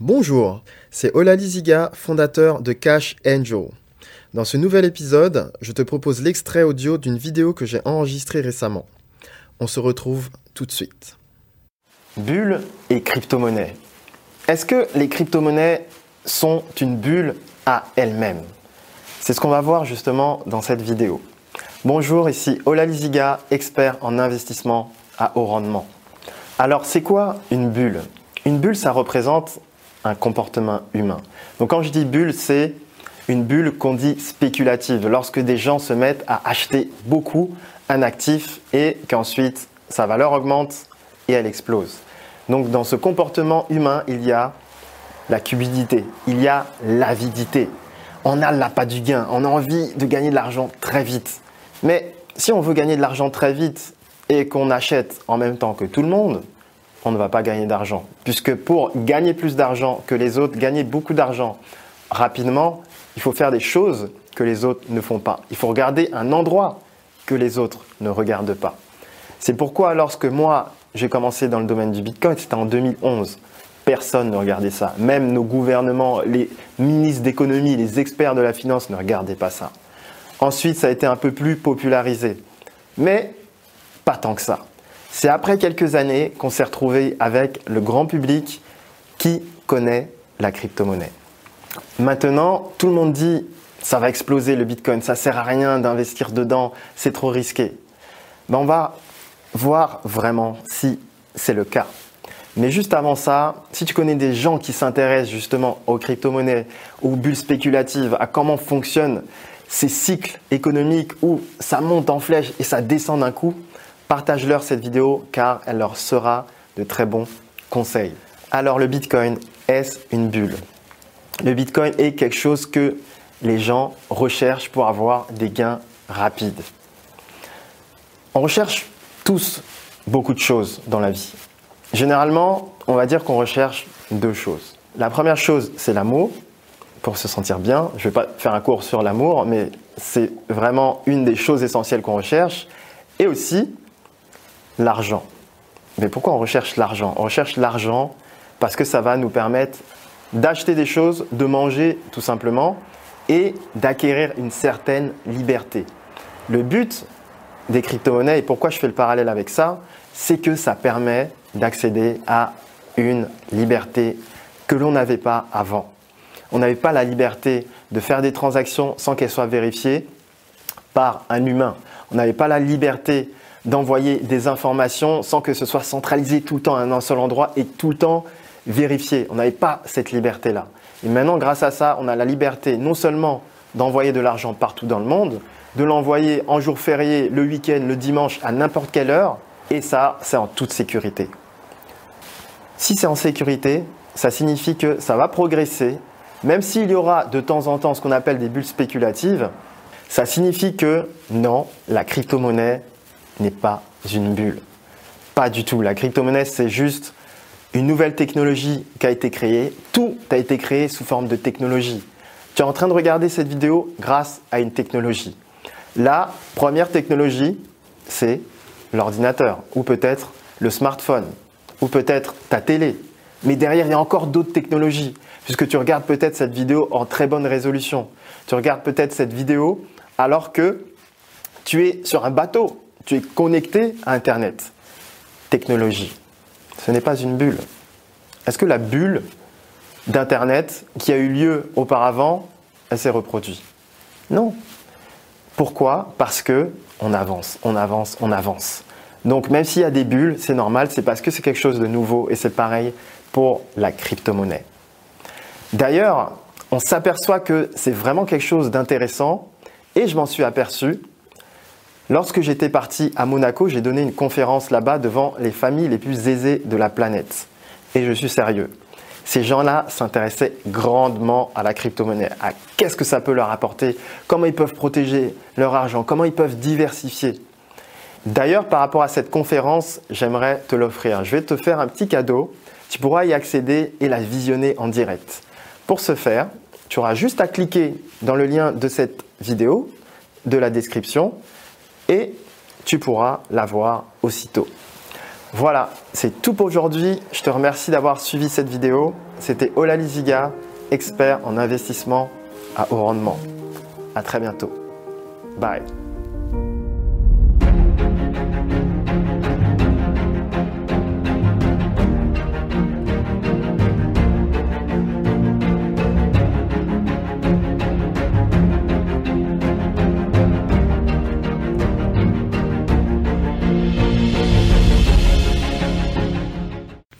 Bonjour, c'est Olali Ziga, fondateur de Cash Angel. Dans ce nouvel épisode, je te propose l'extrait audio d'une vidéo que j'ai enregistrée récemment. On se retrouve tout de suite. Bulle et crypto-monnaie. Est-ce que les crypto-monnaies sont une bulle à elles-mêmes? C'est ce qu'on va voir justement dans cette vidéo. Bonjour, ici Olali Ziga, expert en investissement à haut rendement. Alors, c'est quoi une bulle? Une bulle, ça représente un comportement humain. Donc, quand je dis bulle, c'est une bulle qu'on dit spéculative, lorsque des gens se mettent à acheter beaucoup un actif et qu'ensuite sa valeur augmente et elle explose. Donc, dans ce comportement humain, il y a la cupidité, il y a l'avidité. On a l'appât du gain, on a envie de gagner de l'argent très vite. Mais si on veut gagner de l'argent très vite et qu'on achète en même temps que tout le monde, on ne va pas gagner d'argent. Puisque pour gagner plus d'argent que les autres, gagner beaucoup d'argent rapidement, il faut faire des choses que les autres ne font pas. Il faut regarder un endroit que les autres ne regardent pas. C'est pourquoi lorsque moi j'ai commencé dans le domaine du Bitcoin, c'était en 2011, personne ne regardait ça. Même nos gouvernements, les ministres d'économie, les experts de la finance ne regardaient pas ça. Ensuite, ça a été un peu plus popularisé. Mais pas tant que ça. C'est après quelques années qu'on s'est retrouvé avec le grand public qui connaît la crypto-monnaie. Maintenant, tout le monde dit ça va exploser le Bitcoin, ça sert à rien d'investir dedans, c'est trop risqué. Ben, on va voir vraiment si c'est le cas. Mais juste avant ça, si tu connais des gens qui s'intéressent justement aux crypto-monnaies, aux bulles spéculatives, à comment fonctionnent ces cycles économiques où ça monte en flèche et ça descend d'un coup, Partage-leur cette vidéo car elle leur sera de très bons conseils. Alors le Bitcoin, est-ce une bulle? Le Bitcoin est quelque chose que les gens recherchent pour avoir des gains rapides. On recherche tous beaucoup de choses dans la vie. Généralement, on va dire qu'on recherche deux choses. La première chose, c'est l'amour, pour se sentir bien. Je ne vais pas faire un cours sur l'amour, mais c'est vraiment une des choses essentielles qu'on recherche. Et aussi, l'argent. Mais pourquoi on recherche l'argent? On recherche l'argent parce que ça va nous permettre d'acheter des choses, de manger tout simplement et d'acquérir une certaine liberté. Le but des crypto-monnaies, et pourquoi je fais le parallèle avec ça, c'est que ça permet d'accéder à une liberté que l'on n'avait pas avant. On n'avait pas la liberté de faire des transactions sans qu'elles soient vérifiées par un humain. On n'avait pas la liberté d'envoyer des informations sans que ce soit centralisé tout le temps à un seul endroit et tout le temps vérifié. On n'avait pas cette liberté-là. Et maintenant, grâce à ça, on a la liberté non seulement d'envoyer de l'argent partout dans le monde, de l'envoyer en jour férié, le week-end, le dimanche, à n'importe quelle heure, et ça, c'est en toute sécurité. Si c'est en sécurité, ça signifie que ça va progresser, même s'il y aura de temps en temps ce qu'on appelle des bulles spéculatives, ça signifie que non, la crypto-monnaie n'est pas une bulle. Pas du tout. La crypto-monnaie, c'est juste une nouvelle technologie qui a été créée. Tout a été créé sous forme de technologie. Tu es en train de regarder cette vidéo grâce à une technologie. La première technologie, c'est l'ordinateur, ou peut-être le smartphone, ou peut-être ta télé. Mais derrière, il y a encore d'autres technologies, puisque tu regardes peut-être cette vidéo en très bonne résolution. Tu regardes peut-être cette vidéo alors que tu es sur un bateau, tu es connecté à Internet. Technologie. Ce n'est pas une bulle. Est-ce que la bulle d'Internet qui a eu lieu auparavant, elle s'est reproduite? Non. Pourquoi? Parce que on avance, on avance, on avance. Donc même s'il y a des bulles, c'est normal, c'est parce que c'est quelque chose de nouveau et c'est pareil pour la crypto-monnaie. D'ailleurs, on s'aperçoit que c'est vraiment quelque chose d'intéressant et je m'en suis aperçu Lorsque j'étais parti à Monaco, j'ai donné une conférence là-bas devant les familles les plus aisées de la planète. Et je suis sérieux. Ces gens-là s'intéressaient grandement à la crypto-monnaie, à qu'est-ce que ça peut leur apporter, comment ils peuvent protéger leur argent, comment ils peuvent diversifier. D'ailleurs, par rapport à cette conférence, j'aimerais te l'offrir. Je vais te faire un petit cadeau. Tu pourras y accéder et la visionner en direct. Pour ce faire, tu auras juste à cliquer dans le lien de cette vidéo, de la description, et tu pourras l'avoir aussitôt. Voilà, c'est tout pour aujourd'hui. Je te remercie d'avoir suivi cette vidéo c'était Ola Liziga, expert en investissement à haut rendement. À très bientôt. Bye.